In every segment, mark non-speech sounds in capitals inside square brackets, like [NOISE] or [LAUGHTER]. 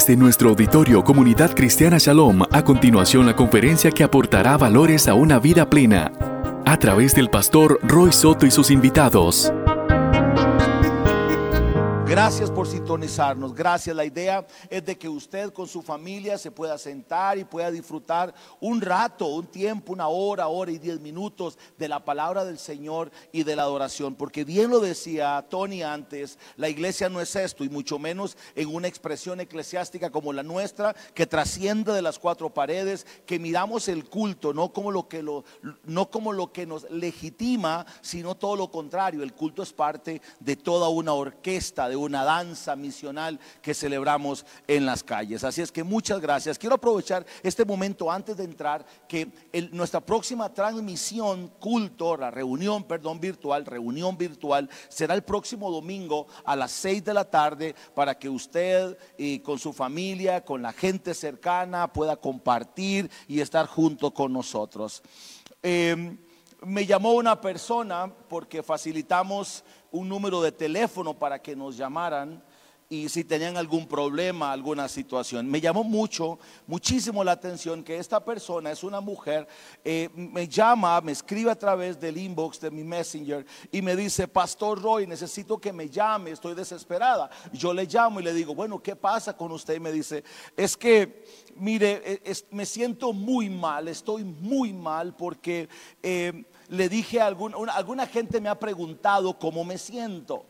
Desde nuestro auditorio Comunidad Cristiana Shalom, a continuación la conferencia que aportará valores a una vida plena, a través del pastor Roy Soto y sus invitados. Gracias por sintonizarnos. Gracias. La idea es de que usted con su familia se pueda sentar y pueda disfrutar un rato, un tiempo, una hora, hora y diez minutos de la palabra del Señor y de la adoración. Porque bien lo decía Tony antes, la iglesia no es esto y mucho menos en una expresión eclesiástica como la nuestra que trasciende de las cuatro paredes, que miramos el culto no como lo que no como lo que nos legitima, sino todo lo contrario. El culto es parte de toda una orquesta de una danza misional que celebramos en las calles. Así es que muchas gracias. Quiero aprovechar este momento antes de entrar que nuestra próxima transmisión, culto, la reunión, perdón, virtual, reunión virtual, será el próximo domingo a las 6 de la tarde para que usted y con su familia, con la gente cercana pueda compartir y estar junto con nosotros. Em, me llamó una persona porque facilitamos un número de teléfono para que nos llamaran y si tenían algún problema, alguna situación. Me llamó mucho, muchísimo la atención que esta persona es una mujer, eh, me llama, me escribe a través del inbox de mi messenger y me dice, Pastor Roy, necesito que me llame, estoy desesperada. Yo le llamo y le digo, bueno, ¿qué pasa con usted? Y me dice, es que, mire, e, me siento muy mal, estoy muy mal porque... Eh, le dije a alguna, gente me ha preguntado cómo me siento.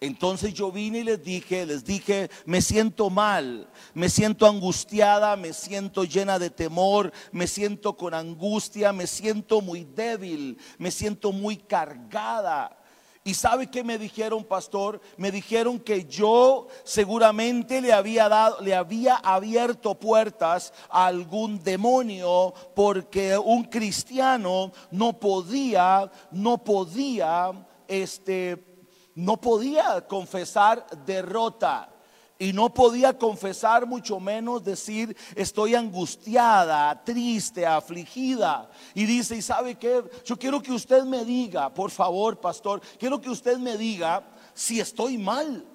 Entonces yo vine y les dije, les dije, me siento mal, me siento angustiada, me siento llena de temor, me siento con angustia, me siento muy débil, me siento muy cargada. ¿Y sabe qué me dijeron, pastor? Me dijeron que yo seguramente le había dado, le había abierto puertas a algún demonio porque un cristiano no podía, no podía, este, no podía confesar derrota y no podía confesar, mucho menos decir, estoy angustiada, triste, afligida. Y dice, ¿y sabe qué? Yo quiero que usted me diga, por favor, pastor, quiero que usted me diga si estoy mal.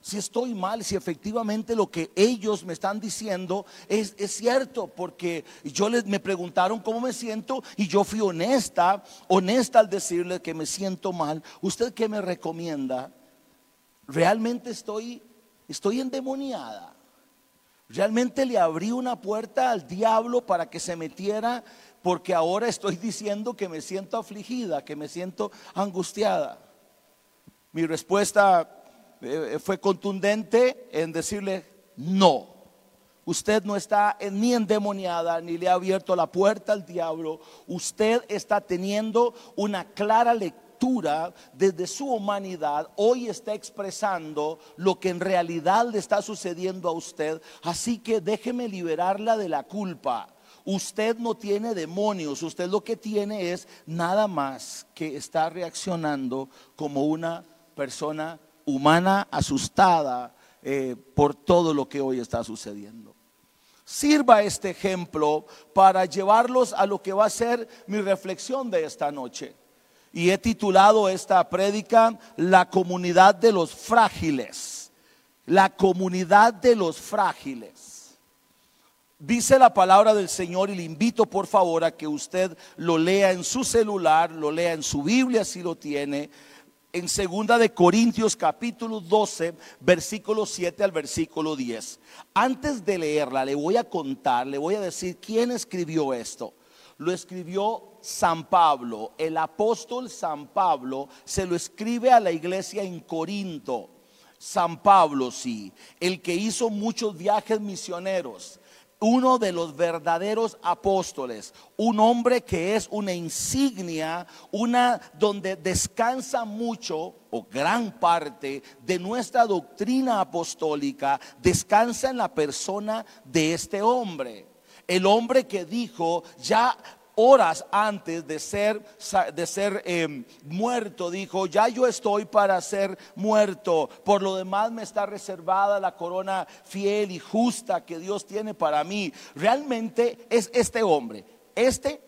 Si estoy mal, si efectivamente lo que ellos me están diciendo es, es cierto, porque yo les, me preguntaron cómo me siento y yo fui honesta, honesta al decirle que me siento mal. ¿Usted qué me recomienda? ¿Realmente estoy estoy endemoniada. Realmente le abrí una puerta al diablo para que se metiera porque ahora estoy diciendo que me siento afligida, que me siento angustiada. Mi respuesta eh, fue contundente en decirle, no, usted no está ni endemoniada ni le ha abierto la puerta al diablo, usted está teniendo una clara lectura desde su humanidad hoy está expresando lo que en realidad le está sucediendo a usted. Así que déjeme liberarla de la culpa. Usted no tiene demonios, usted lo que tiene es nada más que está reaccionando como una persona humana asustada eh, por todo lo que hoy está sucediendo. Sirva este ejemplo para llevarlos a lo que va a ser mi reflexión de esta noche y he titulado esta prédica La comunidad de los frágiles. La comunidad de los frágiles. Dice la palabra del Señor y le invito por favor a que usted lo lea en su celular, lo lea en su Biblia si lo tiene, en segunda de Corintios capítulo 12, versículo 7 al versículo 10. Antes de leerla, le voy a contar, le voy a decir quién escribió esto. Lo escribió San Pablo, el apóstol San Pablo, se lo escribe a la iglesia en Corinto. San Pablo, sí, el que hizo muchos viajes misioneros, uno de los verdaderos apóstoles, un hombre que es una insignia, una donde descansa mucho o gran parte de nuestra doctrina apostólica, descansa en la persona de este hombre. El hombre que dijo, ya horas antes de ser, de ser em, muerto, dijo, ya yo estoy para ser muerto, por lo demás me está reservada la corona fiel y justa que Dios tiene para mí. Realmente es este hombre, este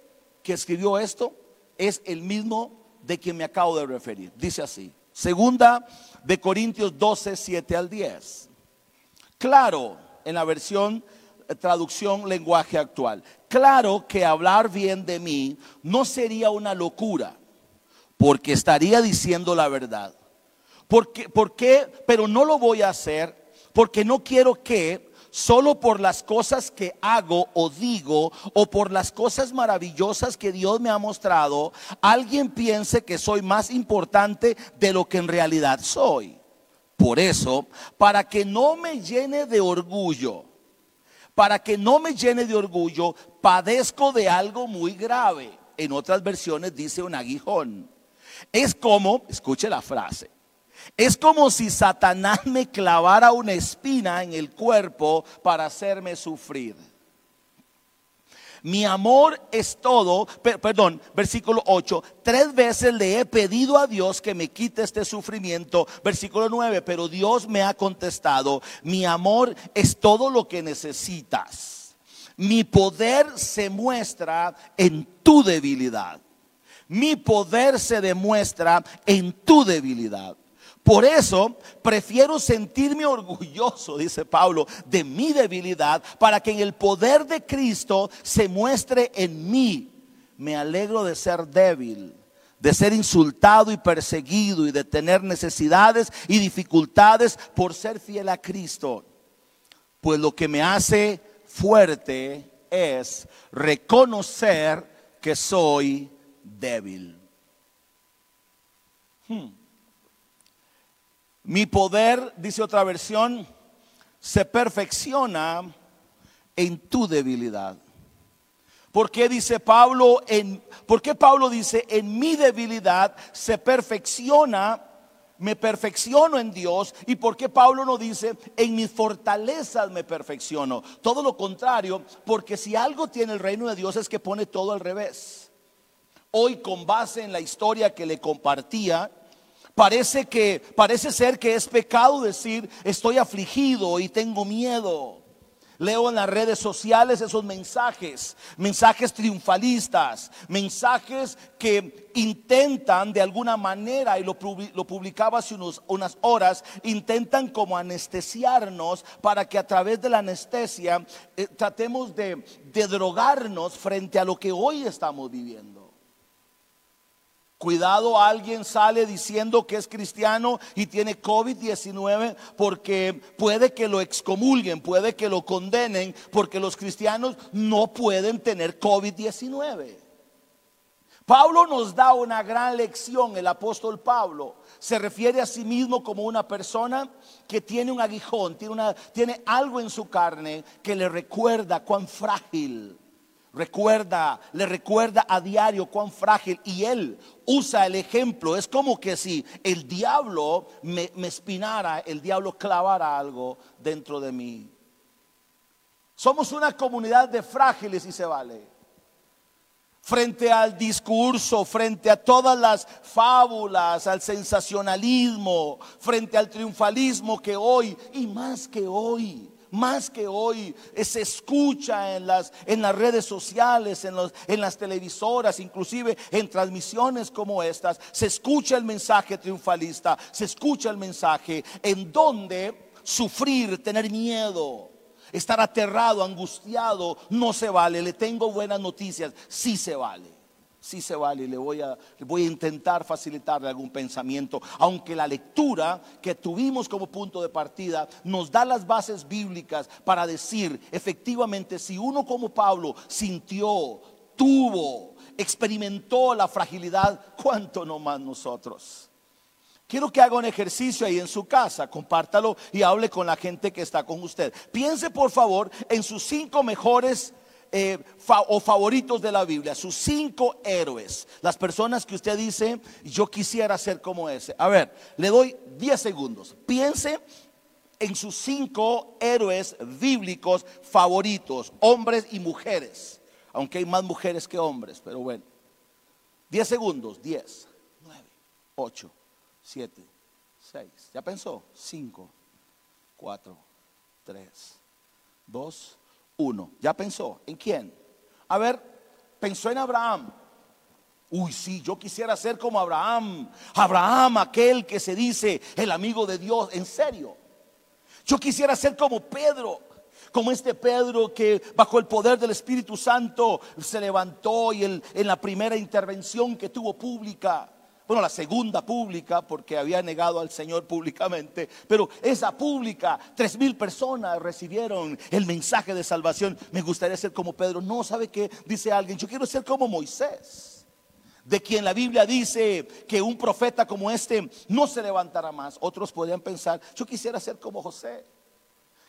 que escribió esto, es el mismo de quien me acabo de referir. Dice así, segunda de Corintios 12, 7 al 10. Claro, en la versión eh, traducción lenguaje actual. Claro que hablar bien de mí no sería una locura, porque estaría diciendo la verdad. Porque, ¿Por qué? Pero no lo voy a hacer porque no quiero que solo por las cosas que hago o digo o por las cosas maravillosas que Dios me ha mostrado, alguien piense que soy más importante de lo que en realidad soy. Por eso, para que no me llene de orgullo, para que no me llene de orgullo, padezco de algo muy grave. En otras versiones dice un aguijón. Es como, escuche la frase, es como si Satanás me clavara una espina en el cuerpo para hacerme sufrir. Mi amor es todo, perdón, versículo 8, tres veces le he pedido a Dios que me quite este sufrimiento, versículo 9, pero Dios me ha contestado, mi amor es todo lo que necesitas. Mi poder se muestra en tu debilidad. Mi poder se demuestra en tu debilidad. Por eso prefiero sentirme orgulloso, dice Pablo, de mi debilidad, para que en el poder de Cristo se muestre en mí. Me alegro de ser débil, de ser insultado y perseguido y de tener necesidades y dificultades por ser fiel a Cristo. Pues lo que me hace fuerte es reconocer que soy débil. Hmm. Mi poder, dice otra versión, se perfecciona en tu debilidad. ¿Por qué dice Pablo en por qué Pablo dice en mi debilidad se perfecciona me perfecciono en Dios y por qué Pablo no dice en mis fortalezas me perfecciono? Todo lo contrario, porque si algo tiene el reino de Dios es que pone todo al revés. Hoy con base en la historia que le compartía, Parece que parece ser que es pecado decir estoy afligido y tengo miedo. Leo en las redes sociales esos mensajes, mensajes triunfalistas, mensajes que intentan de alguna manera, y lo, publicaba hace unas horas, intentan como anestesiarnos para que a través de la anestesia eh, tratemos de drogarnos frente a lo que hoy estamos viviendo. Cuidado, alguien sale diciendo que es cristiano y tiene COVID-19 porque puede que lo excomulguen, puede que lo condenen, porque los cristianos no pueden tener COVID-19. Pablo nos da una gran lección, el apóstol Pablo se refiere a sí mismo como una persona que tiene un aguijón, tiene, una, tiene algo en su carne que le recuerda cuán frágil Recuerda, le recuerda a diario cuán frágil y él usa el ejemplo. Es como que si el diablo me, espinara, el diablo clavara algo dentro de mí. Somos una comunidad de frágiles y se vale. Frente al discurso, frente a todas las fábulas, al sensacionalismo, frente al triunfalismo que hoy, y más que hoy, más que hoy se escucha en las, en las redes sociales, en, los, en las televisoras, inclusive en transmisiones como estas, se escucha el mensaje triunfalista, se escucha el mensaje. En donde sufrir, tener miedo, estar aterrado, angustiado, no se vale. Le tengo buenas noticias, sí se vale sí se vale le voy a, voy a intentar facilitarle algún pensamiento, aunque la lectura que tuvimos como punto de partida nos da las bases bíblicas para decir, efectivamente, si uno como Pablo sintió, tuvo, experimentó la fragilidad, ¿cuánto no más nosotros? Quiero que haga un ejercicio ahí en su casa, compártalo y hable con la gente que está con usted. Piense por favor en sus cinco mejores eh, o favoritos de la Biblia, sus cinco héroes, las personas que usted dice, yo quisiera ser como ese. A ver, le doy 10 segundos. Piense en sus cinco héroes bíblicos favoritos, hombres y mujeres, aunque hay más mujeres que hombres, pero bueno. 10 segundos, 10, 9, 8, 7, 6. ¿Ya pensó? 5, 4, 3, 2, uno. ¿Ya pensó? ¿En quién? A ver, pensó en Abraham. Uy, sí, yo quisiera ser como Abraham. Abraham, aquel que se dice el amigo de Dios. En serio. Yo quisiera ser como Pedro. como este Pedro que bajo el poder del Espíritu Santo se levantó y en la primera intervención que tuvo pública, bueno, la segunda pública, porque había negado al Señor públicamente, pero esa pública, tres mil personas recibieron el mensaje de salvación. Me gustaría ser como Pedro. No, ¿sabe qué? Dice alguien, yo quiero ser como Moisés, de quien la Biblia dice que un profeta como este no se levantará más. Otros podrían pensar, yo quisiera ser como José.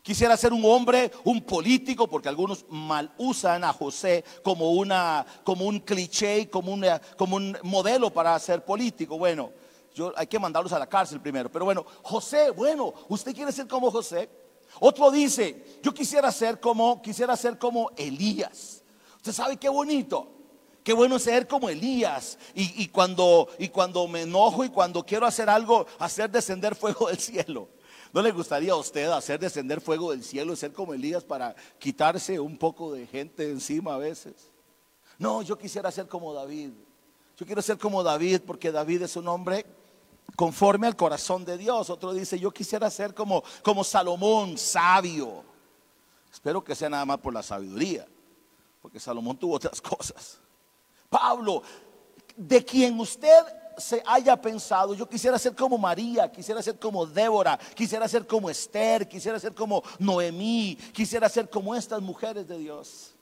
Quisiera ser un hombre, un político, porque algunos mal usan a José como, una, como un cliché, como, una, como un modelo para ser político. Bueno, yo, hay que mandarlos a la cárcel primero. Pero bueno, José, bueno, ¿usted quiere ser como José? Otro dice, yo quisiera ser como, quisiera ser como Elías. Usted sabe qué bonito. Qué bueno ser como Elías. Y, y, cuando, y cuando me enojo y cuando quiero hacer algo, hacer descender fuego del cielo. ¿No le gustaría a usted hacer descender fuego del cielo y ser como Elías para quitarse un poco de gente encima a veces? No, yo quisiera ser como David. Yo quiero ser como David porque David es un hombre conforme al corazón de Dios. Otro dice, yo quisiera ser como, como Salomón, sabio. Espero que sea nada más por la sabiduría, porque Salomón tuvo otras [LAUGHS] cosas. Pablo, de quien usted se haya pensado, yo quisiera ser como María, quisiera ser como Débora, quisiera ser como Esther, quisiera ser como Noemí, quisiera ser como estas mujeres de Dios.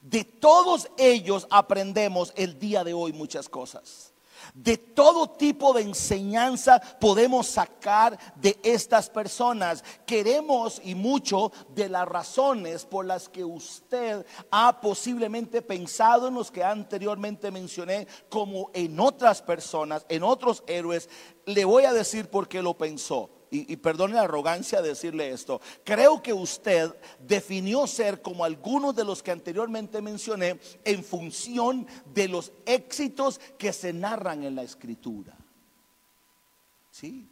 De todos ellos aprendemos el día de hoy muchas cosas. De todo tipo de enseñanza podemos sacar de estas personas. Queremos y mucho de las razones por las que usted ha posiblemente pensado en los que anteriormente mencioné, como en otras personas, en otros héroes. Le voy a decir por qué lo pensó y, perdone la arrogancia de decirle esto, creo que usted definió ser como algunos de los que anteriormente mencioné en función de los éxitos que se narran en la escritura. Sí.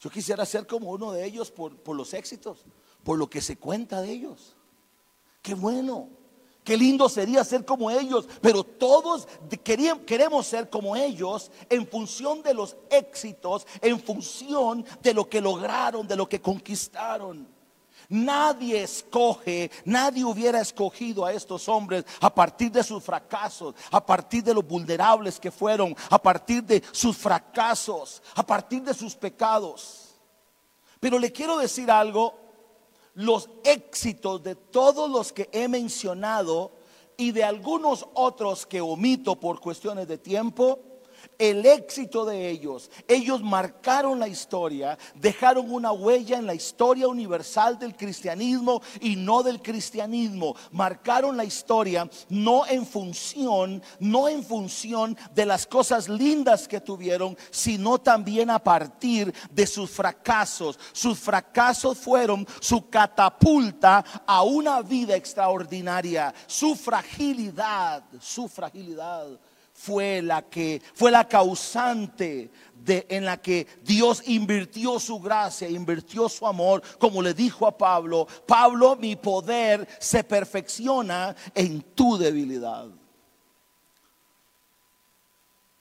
Yo quisiera ser como uno de ellos por, por los éxitos, por lo que se cuenta de ellos. Qué bueno. Qué lindo sería ser como ellos, pero todos queremos ser como ellos en función de los éxitos, en función de lo que lograron, de lo que conquistaron. Nadie escoge, nadie hubiera escogido a estos hombres a partir de sus fracasos, a partir de los vulnerables que fueron, a partir de sus fracasos, a partir de sus pecados. Pero le quiero decir algo los éxitos de todos los que he mencionado y de algunos otros que omito por cuestiones de tiempo, el éxito de ellos. Ellos marcaron la historia, dejaron una huella en la historia universal del cristianismo y no del cristianismo. Marcaron la historia no en función, no en función de las cosas lindas que tuvieron, sino también a partir de sus fracasos. Sus fracasos fueron su catapulta a una vida extraordinaria, su fragilidad, su fragilidad fue la que fue la causante de, en la que Dios invirtió su gracia, invirtió su amor, como le dijo a Pablo, Pablo, mi poder se perfecciona en tu debilidad.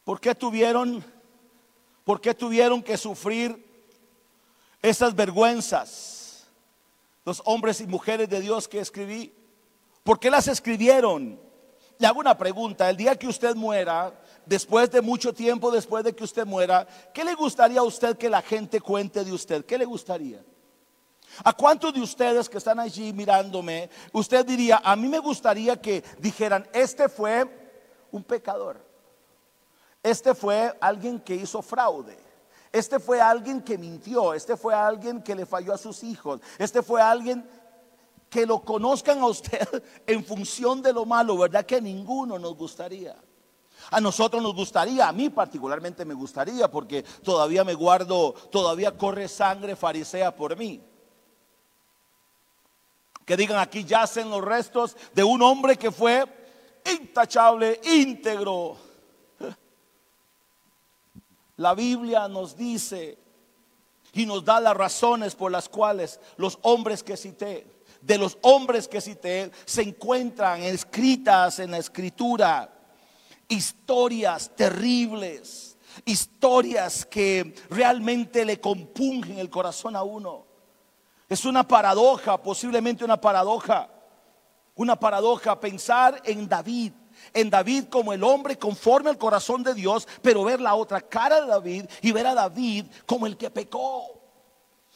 ¿Por qué tuvieron por qué tuvieron que sufrir esas vergüenzas los hombres y mujeres de Dios que escribí? ¿Por qué las escribieron? Le hago una pregunta, el día que usted muera, después de mucho tiempo, después de que usted muera, ¿qué le gustaría a usted que la gente cuente de usted? ¿Qué le gustaría? ¿A cuántos de ustedes que están allí mirándome, usted diría, a mí me gustaría que dijeran, este fue un pecador, este fue alguien que hizo fraude, este fue alguien que mintió, este fue alguien que le falló a sus hijos, este fue alguien que lo conozcan a usted [LAUGHS] en función de lo malo, ¿verdad? Que ninguno nos gustaría. A nosotros nos gustaría, a mí particularmente me gustaría, porque todavía me guardo, todavía corre sangre farisea por mí. Que digan aquí yacen los restos de un hombre que fue intachable, íntegro. [LAUGHS] La Biblia nos dice y nos da las razones por las cuales los hombres que cité de los hombres que cité se encuentran escritas en la escritura historias terribles, historias que realmente le compungen el corazón a uno. Es una paradoja, posiblemente una paradoja. Una paradoja pensar en David en David como el hombre conforme al corazón de Dios, pero ver la otra cara de David y ver a David como el que pecó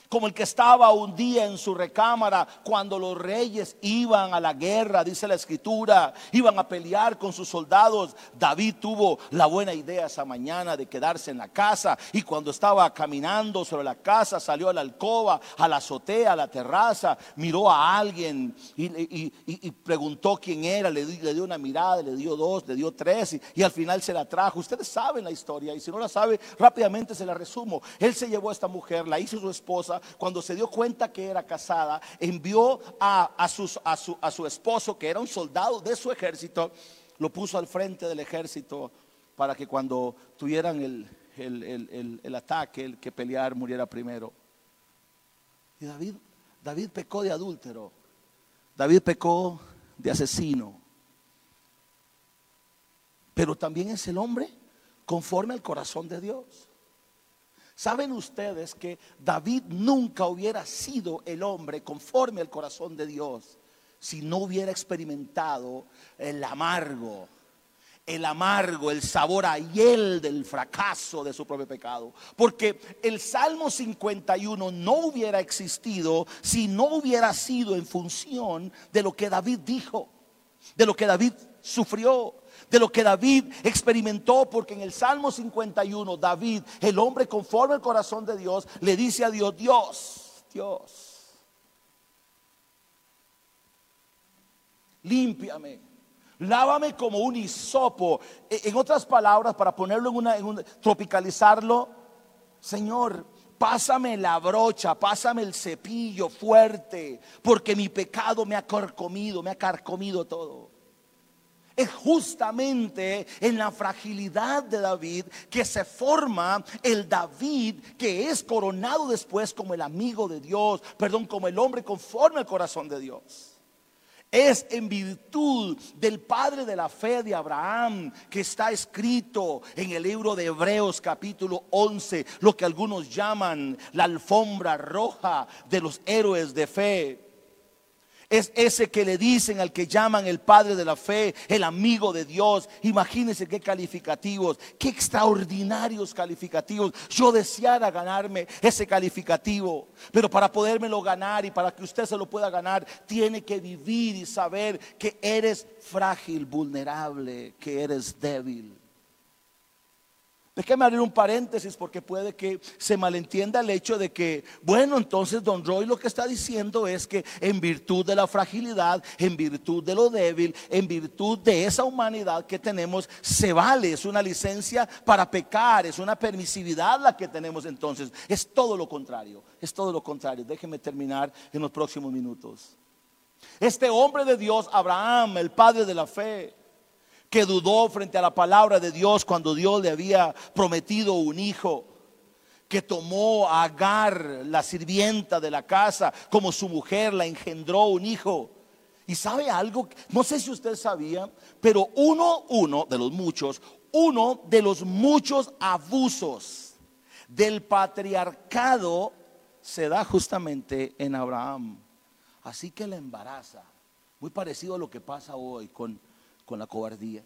como el que estaba un día en su recámara cuando los reyes iban a la guerra, dice la escritura, iban a pelear con sus soldados. David tuvo la buena idea esa mañana de quedarse en la casa y cuando estaba caminando sobre la casa salió a la alcoba, a la azotea, a la terraza, miró a alguien y, preguntó quién era, le, dio una mirada, le dio dos, le dio tres y al final se la trajo. Ustedes saben la historia y si no la sabe rápidamente se la resumo. Él se llevó a esta mujer, la hizo su esposa cuando se dio cuenta que era casada, envió a, su, esposo, que era un soldado de su ejército, lo puso al frente del ejército para que cuando tuvieran el, ataque, el que pelear muriera primero. Y David, David pecó de adúltero, David pecó de asesino, pero también es el hombre conforme al corazón de Dios. ¿Saben ustedes que David nunca hubiera sido el hombre conforme al corazón de Dios si no hubiera experimentado el amargo, el amargo, el sabor a hiel del fracaso de su propio pecado. Porque el Salmo 51 no hubiera existido si no hubiera sido en función de lo que David dijo, de lo que David sufrió, de lo que David experimentó, porque en el Salmo 51, David, el hombre conforme al corazón de Dios, le dice a Dios, Dios, Dios, límpiame. Lávame como un hisopo. E, en otras palabras, para ponerlo en una, tropicalizarlo, Señor, pásame la brocha, pásame el cepillo fuerte, porque mi pecado me ha carcomido, me ha carcomido todo es justamente en la fragilidad de David que se forma el David que es coronado después como el amigo de Dios, perdón, como el hombre conforme al corazón de Dios. Es en virtud del padre de la fe de Abraham que está escrito en el libro de Hebreos capítulo 11, lo que algunos llaman la alfombra roja de los héroes de fe es ese que le dicen al que llaman el padre de la fe, el amigo de Dios. Imagínense qué calificativos, qué extraordinarios calificativos. Yo deseara ganarme ese calificativo, pero para podérmelo ganar y para que usted se lo pueda ganar, tiene que vivir y saber que eres frágil, vulnerable, que eres débil. Déjeme abrir un paréntesis porque puede que se malentienda el hecho de que, bueno, entonces Don Roy lo que está diciendo es que en virtud de la fragilidad, en virtud de lo débil, en virtud de esa humanidad que tenemos, se vale, es una licencia para pecar, es una permisividad la que tenemos entonces. Es todo lo contrario, es todo lo contrario. Déjeme terminar en los próximos minutos. Este hombre de Dios, Abraham, el padre de la fe, que dudó frente a la palabra de Dios cuando Dios le había prometido un hijo, que tomó a Agar, la sirvienta de la casa, como su mujer, la engendró un hijo. Y sabe algo, no sé si usted sabía, pero uno, uno de los muchos, uno de los muchos abusos del patriarcado se da justamente en Abraham. Así que la embaraza. Muy parecido a lo que pasa hoy con con la cobardía.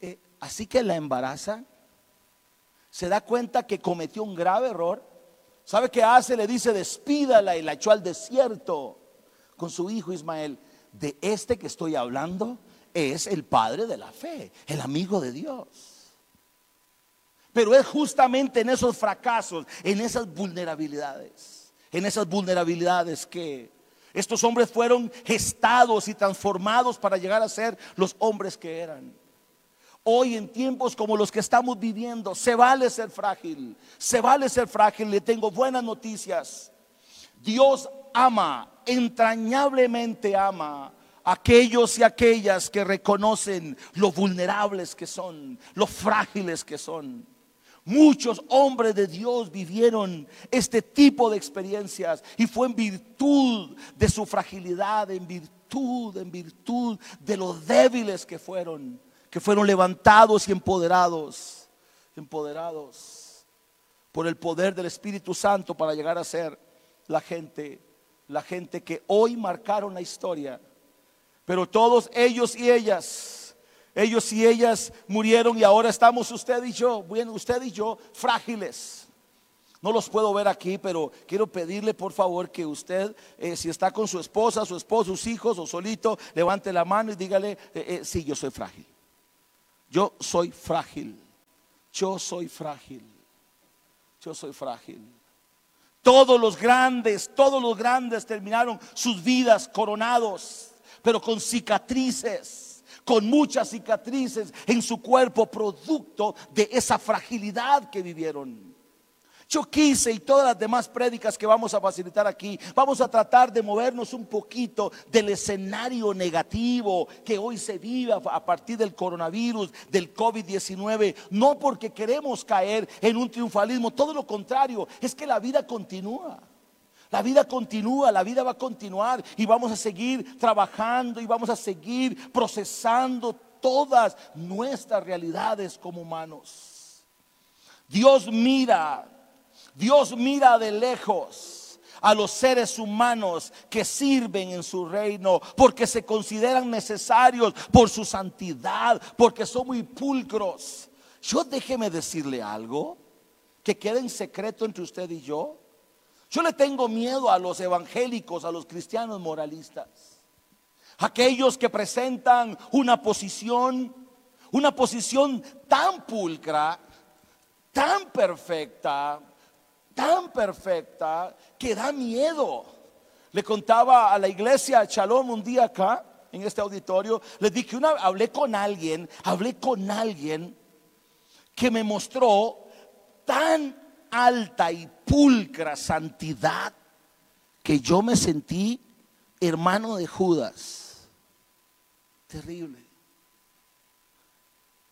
Eh, así que la embaraza, se da cuenta que cometió un grave error. ¿Sabe qué hace? Le dice, despídala y la echó al desierto con su hijo Ismael. De este que estoy hablando es el padre de la fe, el amigo de Dios. Pero es justamente en esos fracasos, en esas vulnerabilidades, en esas vulnerabilidades que estos hombres fueron gestados y transformados para llegar a ser los hombres que eran. Hoy en tiempos como los que estamos viviendo, se vale ser frágil, se vale ser frágil. Le tengo buenas noticias. Dios ama, entrañablemente ama a aquellos y aquellas que reconocen lo vulnerables que son, lo frágiles que son. Muchos hombres de Dios vivieron este tipo de experiencias y fue en virtud de su fragilidad, en virtud, en virtud de los débiles que fueron, que fueron levantados y empoderados, empoderados por el poder del Espíritu Santo para llegar a ser la gente, la gente que hoy marcaron la historia. Pero todos ellos y ellas, ellos y ellas murieron y ahora estamos usted y yo, bueno, usted y yo, frágiles. No los puedo ver aquí, pero quiero pedirle por favor que usted, eh, si está con su esposa, su esposo, sus hijos o solito, levante la mano y dígale, eh, eh, sí, yo soy frágil. Yo soy frágil. Yo soy frágil. Yo soy frágil. Todos los grandes, todos los grandes terminaron sus vidas coronados, pero con cicatrices, con muchas cicatrices en su cuerpo, producto de esa fragilidad que vivieron. Yo quise y todas las demás prédicas que vamos a facilitar aquí, vamos a tratar de movernos un poquito del escenario negativo que hoy se vive a partir del coronavirus, del COVID-19, no porque queremos caer en un triunfalismo, todo lo contrario, es que la vida continúa. La vida continúa, la vida va a continuar y vamos a seguir trabajando y vamos a seguir procesando todas nuestras realidades como humanos. Dios mira Dios mira de lejos a los seres humanos que sirven en su reino porque se consideran necesarios por su santidad, porque son muy pulcros. Yo déjeme decirle algo que quede en secreto entre usted y yo. Yo le tengo miedo a los evangélicos, a los cristianos moralistas. Aquellos que presentan una posición, una posición tan pulcra, tan perfecta, tan perfecta que da miedo. Le contaba a la iglesia Shalom un día acá, en este auditorio, le dije una, hablé con alguien, hablé con alguien que me mostró tan alta y pulcra santidad que yo me sentí hermano de Judas. Terrible.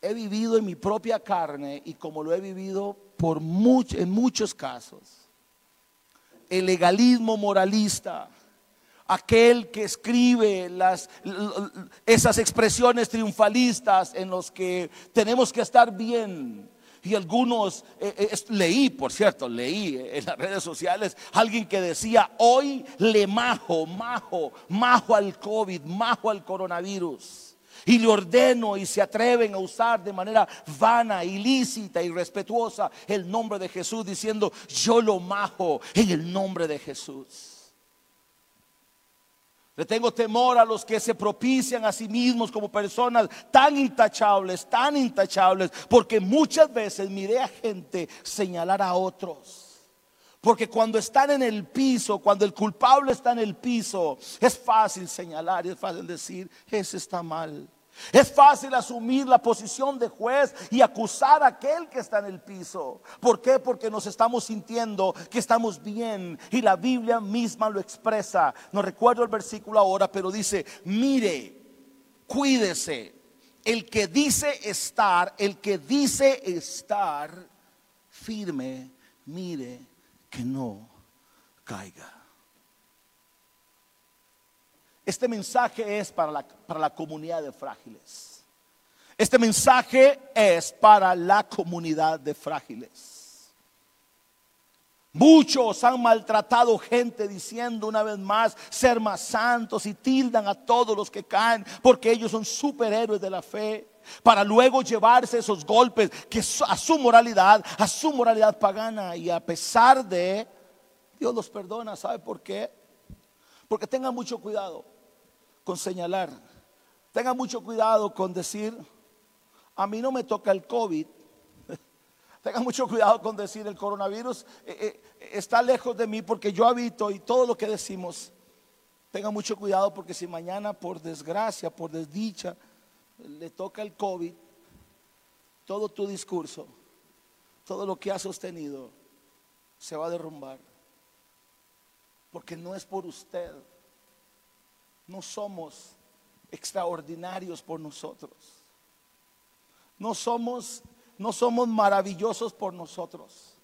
He vivido en mi propia carne y como lo he vivido por en muchos casos. El legalismo moralista, aquel que escribe las, esas expresiones triunfalistas en los que tenemos que estar bien. Y algunos, eh, eh, leí, por cierto, leí en las redes sociales, alguien que decía, hoy le majo, majo, majo al COVID, majo al coronavirus y le ordeno y se atreven a usar de manera vana, ilícita, y respetuosa el nombre de Jesús diciendo, yo lo majo en el nombre de Jesús. Le tengo temor a los que se propician a sí mismos como personas tan intachables, tan intachables, porque muchas veces miré a gente señalar a otros. Porque cuando están en el piso, cuando el culpable está en el piso, es fácil señalar y es fácil decir, ese está mal. Es fácil asumir la posición de juez y acusar a aquel que está en el piso. ¿Por qué? Porque nos estamos sintiendo que estamos bien y la Biblia misma lo expresa. No recuerdo el versículo ahora, pero dice, mire, cuídese. El que dice estar, el que dice estar firme, mire que no caiga. Este mensaje es para la, para la comunidad de frágiles. Este mensaje es para la comunidad de frágiles. Muchos han maltratado gente diciendo una vez más ser más santos y tildan a todos los que caen porque ellos son superhéroes de la fe para luego llevarse esos golpes que a su moralidad, a su moralidad pagana y a pesar de Dios los perdona, ¿sabe por qué? Porque tengan mucho cuidado con señalar. Tenga mucho cuidado con decir, a mí no me toca el COVID. [LAUGHS] Tenga mucho cuidado con decir el coronavirus eh, eh, está lejos de mí porque yo habito y todo lo que decimos. Tenga mucho cuidado porque si mañana por desgracia, por desdicha, le toca el COVID, todo tu discurso, todo lo que has sostenido, se va a derrumbar. Porque no es por usted, no somos extraordinarios por nosotros. No somos, no somos maravillosos por nosotros.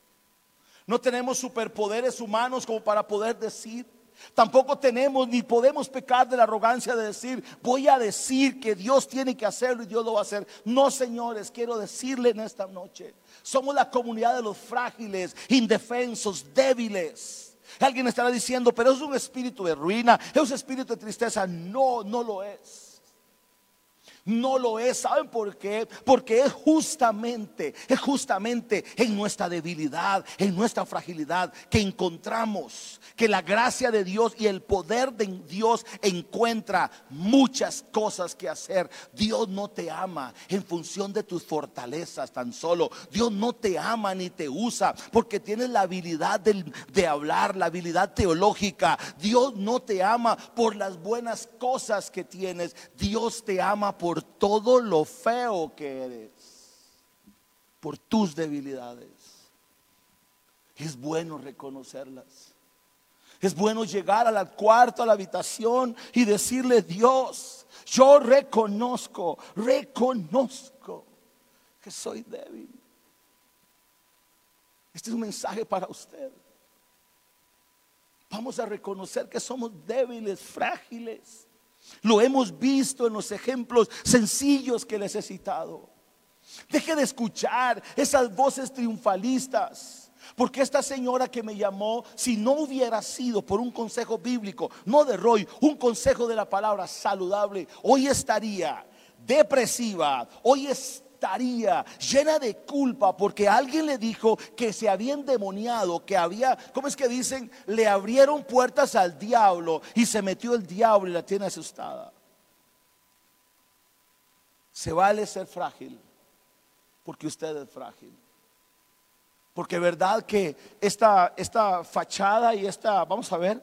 No tenemos superpoderes humanos como para poder decir. Tampoco tenemos ni podemos pecar de la arrogancia de decir, voy a decir que Dios tiene que hacerlo y Dios lo va a hacer. No, señores, quiero decirle en esta noche, somos la comunidad de los frágiles, indefensos, débiles Alguien estará diciendo, pero es un espíritu de ruina, es un espíritu de tristeza. No, no lo es. No lo es, ¿saben por qué? Porque es justamente, es justamente en nuestra debilidad, en nuestra fragilidad que encontramos que la gracia de Dios y el poder de Dios encuentra muchas cosas que hacer. Dios no te ama en función de tus fortalezas tan solo. Dios no te ama ni te usa porque tienes la habilidad de, de hablar, la habilidad teológica. Dios no te ama por las buenas cosas que tienes. Dios te ama por todo lo feo que eres, por tus debilidades. Es bueno reconocerlas. Es bueno llegar al cuarto, a la habitación y decirle, Dios, yo reconozco, reconozco que soy débil. Este es un mensaje para usted. Vamos a reconocer que somos débiles, frágiles. Lo hemos visto en los ejemplos sencillos que les he citado. Deje de escuchar esas voces triunfalistas. Porque esta señora que me llamó, si no hubiera sido por un consejo bíblico, no de Roy, un consejo de la palabra saludable, hoy estaría depresiva, hoy llena de culpa porque alguien le dijo que se había endemoniado, que había, ¿cómo es que dicen? Le abrieron puertas al diablo y se metió el diablo y la tiene asustada. Se vale ser frágil porque usted es frágil. Porque verdad que esta, esta fachada y esta, vamos a ver,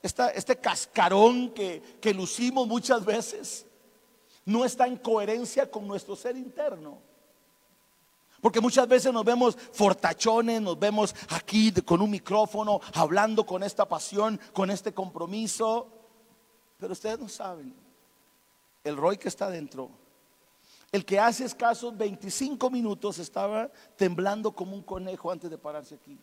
esta, este cascarón que, que lucimos muchas veces no está en coherencia con nuestro ser interno. Porque muchas veces nos vemos fortachones, nos vemos aquí con un micrófono, hablando con esta pasión, con este compromiso. Pero ustedes no saben, el Roy que está dentro el que hace escasos 25 minutos estaba temblando como un conejo antes de pararse aquí.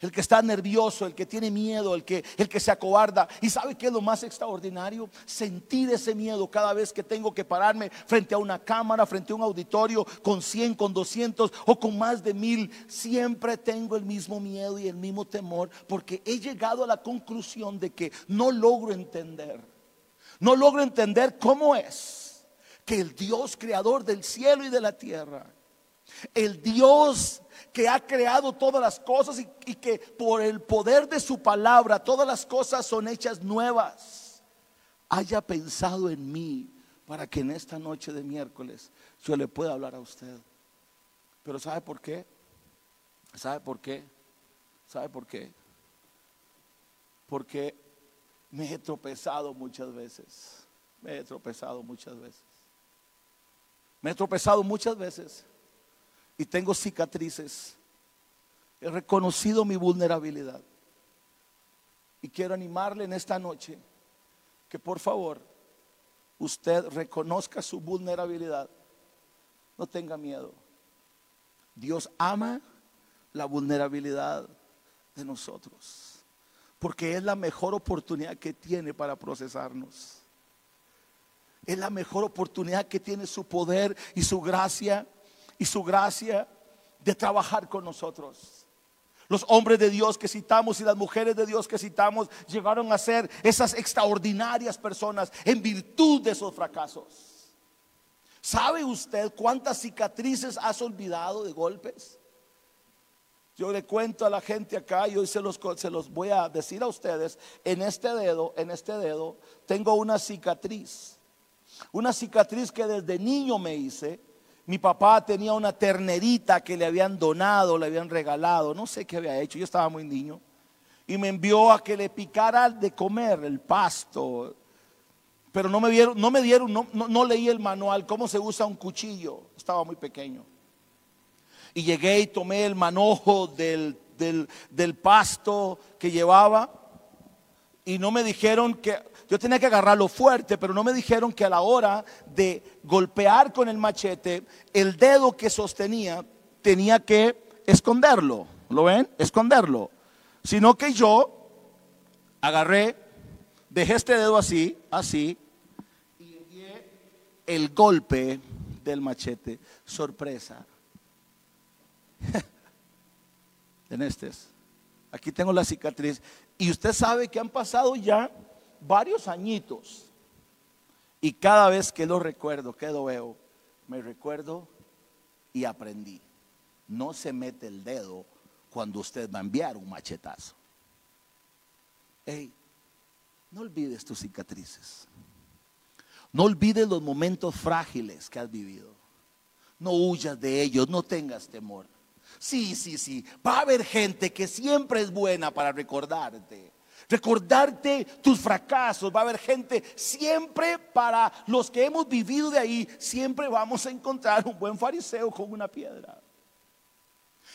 El que está nervioso, el que tiene miedo, el que, el que se acobarda. ¿Y sabe qué es lo más extraordinario? Sentir ese miedo cada vez que tengo que pararme frente a una cámara, frente a un auditorio con 100, con 200 o con más de mil. Siempre tengo el mismo miedo y el mismo temor porque he llegado a la conclusión de que no logro entender. No logro entender cómo es que el Dios creador del cielo y de la tierra, el Dios que ha creado todas las cosas y, que por el poder de su palabra todas las cosas son hechas nuevas, haya pensado en mí para que en esta noche de miércoles yo le pueda hablar a usted. Pero ¿sabe por qué? ¿Sabe por qué? ¿Sabe por qué? Porque me he tropezado muchas veces. Me he tropezado muchas veces. Me he tropezado muchas veces y tengo cicatrices. He reconocido mi vulnerabilidad. Y quiero animarle en esta noche que por favor usted reconozca su vulnerabilidad. No tenga miedo. Dios ama la vulnerabilidad de nosotros. Porque es la mejor oportunidad que tiene para procesarnos. Es la mejor oportunidad que tiene su poder y su gracia y su gracia de trabajar con nosotros. Los hombres de Dios que citamos y las mujeres de Dios que citamos llegaron a ser esas extraordinarias personas en virtud de esos fracasos. ¿Sabe usted cuántas cicatrices has olvidado de golpes? Yo le cuento a la gente acá y hoy se los, se los voy a decir a ustedes, en este dedo, en este dedo, tengo una cicatriz una cicatriz que desde niño me hice. Mi papá tenía una ternerita que le habían donado, le habían regalado, no sé qué había hecho, yo estaba muy niño. Y me envió a que le picara de comer el pasto. Pero no me dieron, no me dieron, no, leí el manual, cómo se usa un cuchillo. Estaba muy pequeño. Y llegué y tomé el manojo del, del pasto que llevaba. Y no me dijeron que yo tenía que agarrarlo fuerte, pero no me dijeron que a la hora de golpear con el machete, el dedo que sostenía tenía que esconderlo. ¿Lo ven? Esconderlo. Sino que yo agarré, dejé este dedo así, así, y el golpe del machete. Sorpresa. [LAUGHS] en este Aquí tengo la cicatriz. Y usted sabe que han pasado ya varios añitos. Y cada vez que lo recuerdo, que lo veo, me recuerdo y aprendí. No se mete el dedo cuando usted va a enviar un machetazo. Hey, no olvides tus cicatrices. No olvides los momentos frágiles que has vivido. No huyas de ellos, no tengas temor. Sí, sí, sí. Va a haber gente que siempre es buena para recordarte. Recordarte tus fracasos. Va a haber gente siempre para los que hemos vivido de ahí. Siempre vamos a encontrar un buen fariseo con una piedra.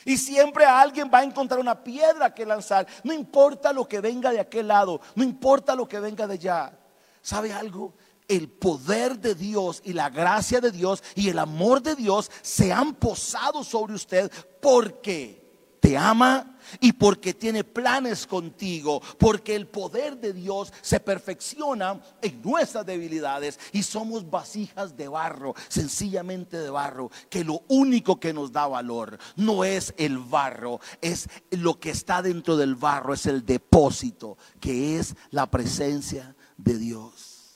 Y siempre alguien va a encontrar una piedra que lanzar. No importa lo que venga de aquel lado. No importa lo que venga de allá. ¿Sabe algo? el poder de Dios y la gracia de Dios y el amor de Dios se han posado sobre usted porque te ama y porque tiene planes contigo, porque el poder de Dios se perfecciona en nuestras debilidades y somos vasijas de barro, sencillamente de barro, que lo único que nos da valor no es el barro, es lo que está dentro del barro, es el depósito, que es la presencia de Dios.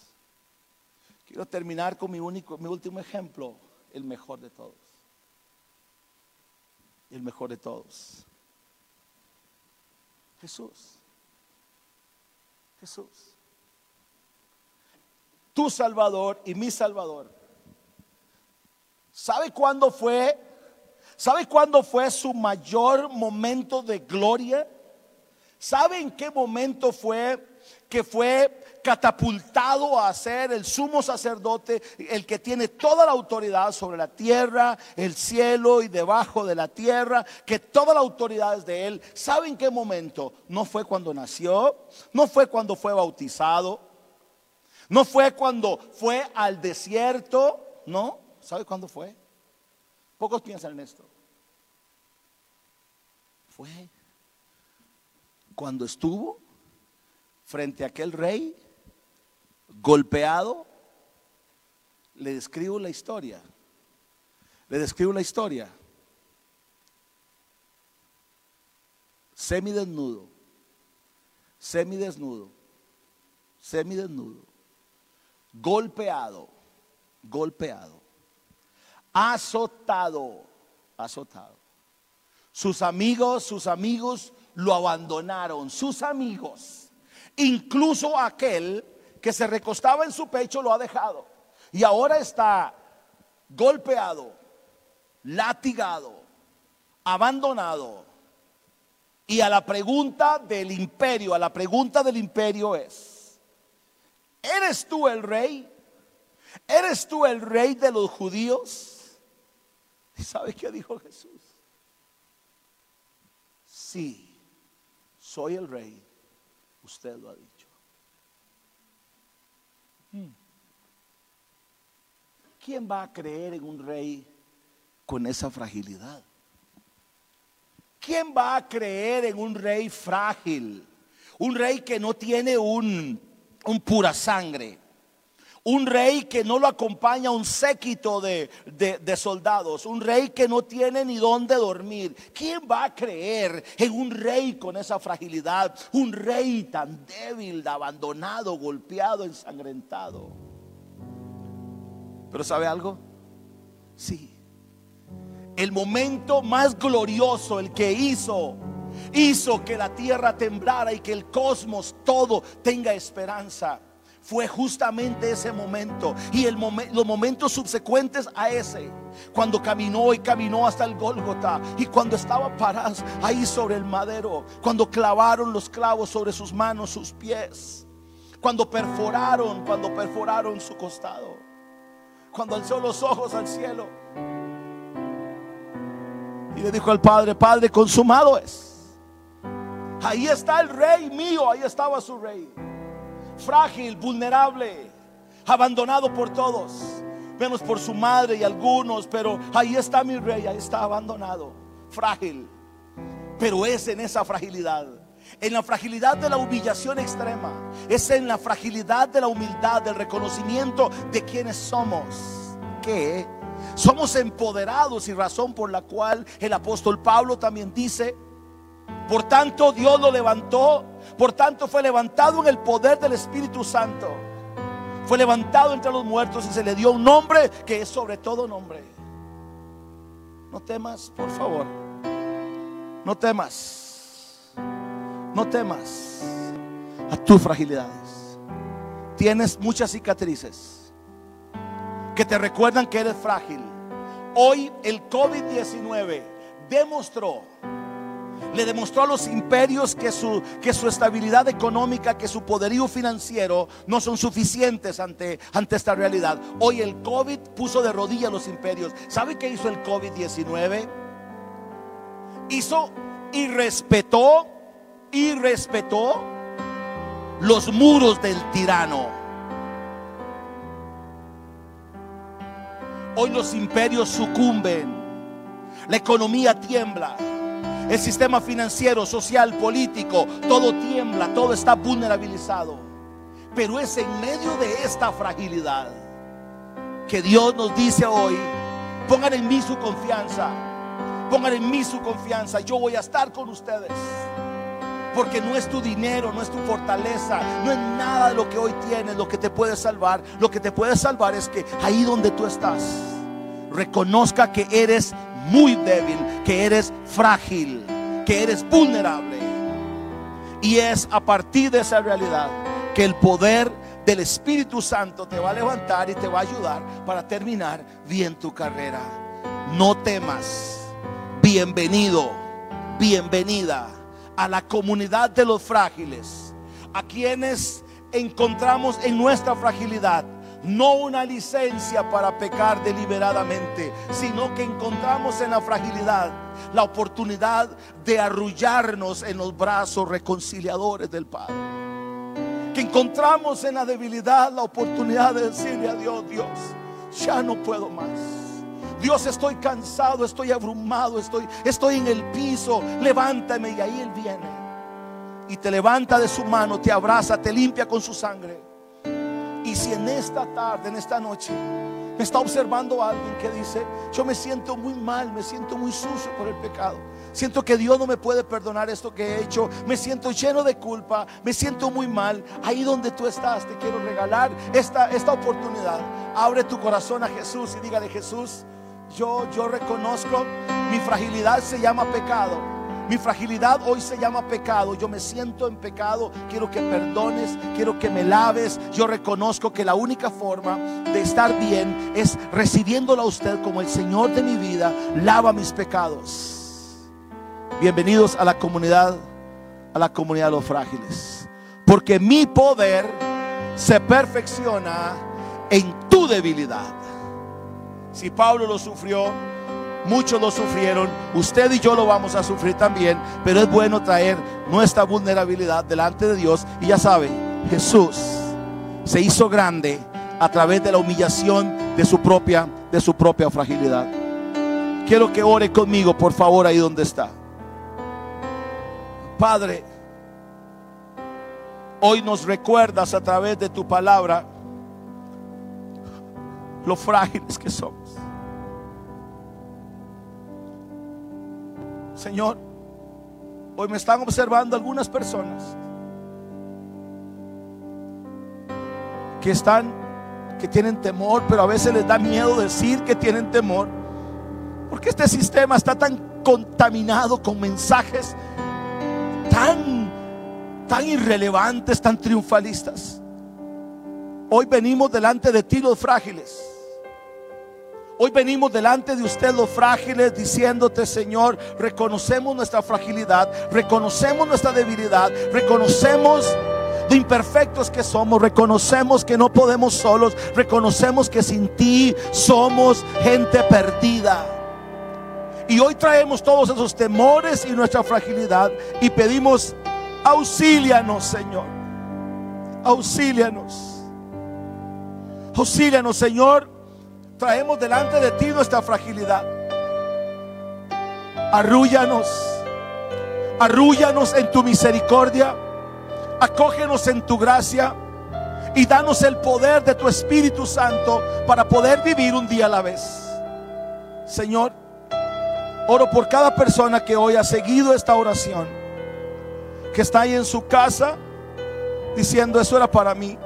Quiero terminar con mi, único, mi último ejemplo, el mejor de todos. El mejor de todos. Jesús. Jesús. Tu Salvador y mi Salvador. ¿Sabe cuándo fue? ¿Sabe cuándo fue su mayor momento de gloria? ¿Sabe en qué momento fue que fue catapultado a ser el sumo sacerdote, el que tiene toda la autoridad sobre la tierra, el cielo y debajo de la tierra, que toda la autoridad es de él. ¿Sabe en qué momento? No fue cuando nació, no fue cuando fue bautizado, no fue cuando fue al desierto, no. ¿Sabe cuándo fue? Pocos piensan en esto. Fue cuando estuvo frente a aquel rey golpeado, le describo la historia. Le describo la historia. Semidesnudo, semidesnudo, semidesnudo, golpeado, golpeado, azotado, azotado. Sus amigos, sus amigos lo abandonaron, sus amigos Incluso aquel que se recostaba en su pecho lo ha dejado. Y ahora está golpeado, latigado, abandonado. Y a la pregunta del imperio, a la pregunta del imperio es, ¿eres tú el rey? ¿Eres tú el rey de los judíos? ¿Y sabe qué dijo Jesús? Sí, soy el rey Usted lo ha dicho. Hmm. ¿Quién va a creer en un rey con esa fragilidad? ¿Quién va a creer en un rey frágil? Un rey que no tiene un, un pura sangre un rey que no lo acompaña un séquito de, soldados, un rey que no tiene ni dónde dormir. ¿Quién va a creer en un rey con esa fragilidad? Un rey tan débil, abandonado, golpeado, ensangrentado. Pero ¿sabe algo? Sí. El momento más glorioso, el que hizo, hizo que la tierra temblara y que el cosmos todo tenga esperanza fue justamente ese momento y los momentos subsecuentes a ese, cuando caminó y caminó hasta el Gólgota y cuando estaba parado ahí sobre el madero, cuando clavaron los clavos sobre sus manos, sus pies, cuando perforaron, cuando perforaron su costado, cuando alzó los ojos al cielo y le dijo al Padre, Padre, consumado es. Ahí está el rey mío, ahí estaba su rey frágil, vulnerable, abandonado por todos, menos por su madre y algunos, pero ahí está mi rey, ahí está abandonado, frágil. Pero es en esa fragilidad, en la fragilidad de la humillación extrema, es en la fragilidad de la humildad, del reconocimiento de quienes somos, que somos empoderados y razón por la cual el apóstol Pablo también dice, Por tanto, Dios lo levantó. Por tanto, fue levantado en el poder del Espíritu Santo. Fue levantado entre los muertos y se le dio un nombre que es sobre todo nombre. No temas, por favor. No temas. No temas a tus fragilidades. Tienes muchas cicatrices que te recuerdan que eres frágil. Hoy el COVID-19 demostró le demostró a los imperios que su, que su estabilidad económica, que su poderío financiero no son suficientes ante, ante esta realidad. Hoy el COVID puso de rodillas a los imperios. ¿Sabe qué hizo el COVID-19? Hizo y respetó, y respetó los muros del tirano. Hoy los imperios sucumben, la economía tiembla el sistema financiero, social, político, todo tiembla, todo está vulnerabilizado. Pero es en medio de esta fragilidad que Dios nos dice hoy, pongan en mí su confianza, pongan en mí su confianza, yo voy a estar con ustedes. Porque no es tu dinero, no es tu fortaleza, no es nada de lo que hoy tienes lo que te puede salvar. Lo que te puede salvar es que ahí donde tú estás, reconozca que eres muy débil, que eres frágil, que eres vulnerable. Y es a partir de esa realidad que el poder del Espíritu Santo te va a levantar y te va a ayudar para terminar bien tu carrera. No temas. Bienvenido, bienvenida a la comunidad de los frágiles, a quienes encontramos en nuestra fragilidad no una licencia para pecar deliberadamente, sino que encontramos en la fragilidad la oportunidad de arrullarnos en los brazos reconciliadores del Padre. Que encontramos en la debilidad la oportunidad de decirle a Dios, Dios, ya no puedo más. Dios, estoy cansado, estoy abrumado, estoy, estoy en el piso, levántame y ahí Él viene. Y te levanta de su mano, te abraza, te limpia con su sangre y si en esta tarde, en esta noche, me está observando alguien que dice, yo me siento muy mal, me siento muy sucio por el pecado. Siento que Dios no me puede perdonar esto que he hecho. Me siento lleno de culpa, me siento muy mal. Ahí donde tú estás, te quiero regalar esta, esta oportunidad. Abre tu corazón a Jesús y dígale, Jesús, yo, yo reconozco mi fragilidad se llama pecado. Mi fragilidad hoy se llama pecado. Yo me siento en pecado. Quiero que perdones. Quiero que me laves. Yo reconozco que la única forma de estar bien es recibiéndolo a usted como el Señor de mi vida. Lava mis pecados. Bienvenidos a la comunidad, a la comunidad de los frágiles. Porque mi poder se perfecciona en tu debilidad. Si Pablo lo sufrió, Muchos lo sufrieron, usted y yo lo vamos a sufrir también, pero es bueno traer nuestra vulnerabilidad delante de Dios. Y ya sabe, Jesús se hizo grande a través de la humillación de su propia, de su propia fragilidad. Quiero que ore conmigo, por favor, ahí donde está. Padre, hoy nos recuerdas a través de tu palabra lo frágiles que somos. Señor, hoy me están observando algunas personas que están, que tienen temor, pero a veces les da miedo decir que tienen temor. Porque este sistema está tan contaminado con mensajes tan, tan irrelevantes, tan triunfalistas. Hoy venimos delante de ti los frágiles Hoy venimos delante de usted los frágiles diciéndote, Señor, reconocemos nuestra fragilidad, reconocemos nuestra debilidad, reconocemos lo imperfectos que somos, reconocemos que no podemos solos, reconocemos que sin ti somos gente perdida. Y hoy traemos todos esos temores y nuestra fragilidad y pedimos, auxílianos, Señor. Auxílianos. Auxílianos, Señor traemos delante de ti nuestra fragilidad. Arrúllanos, arrúllanos en tu misericordia, acógenos en tu gracia y danos el poder de tu Espíritu Santo para poder vivir un día a la vez. Señor, Oro por cada persona que hoy ha seguido esta oración, que está ahí en su casa diciendo, eso era para mí,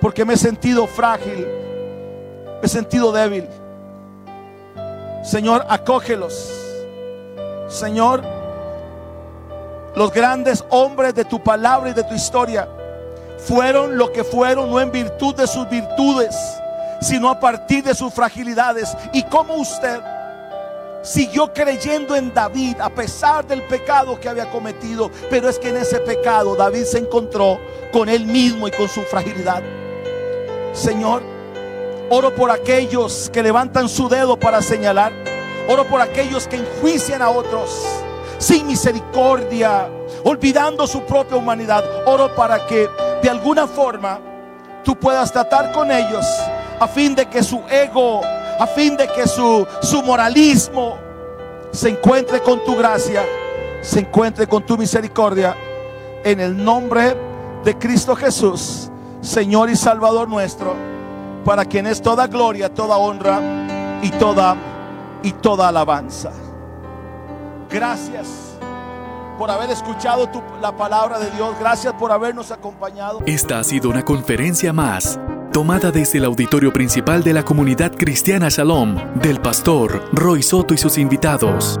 porque me he sentido frágil, sentido débil. Señor, acógelos. Señor, los grandes hombres de tu palabra y de tu historia fueron lo que fueron, no en virtud de sus virtudes, sino a partir de sus fragilidades. Y como usted siguió creyendo en David a pesar del pecado que había cometido, pero es que en ese pecado David se encontró con él mismo y con su fragilidad. Señor, oro por aquellos que levantan su dedo para señalar. Oro por aquellos que enjuician a otros sin misericordia, olvidando su propia humanidad. Oro para que de alguna forma tú puedas tratar con ellos a fin de que su ego, a fin de que su, su moralismo se encuentre con tu gracia, se encuentre con tu misericordia. En el nombre de Cristo Jesús, Señor y Salvador nuestro, para quien es toda gloria, toda honra y toda y toda alabanza. Gracias por haber escuchado la palabra de Dios. Gracias por habernos acompañado. Esta ha sido una conferencia más, tomada desde el auditorio principal de la comunidad cristiana Shalom, del pastor Roy Soto y sus invitados.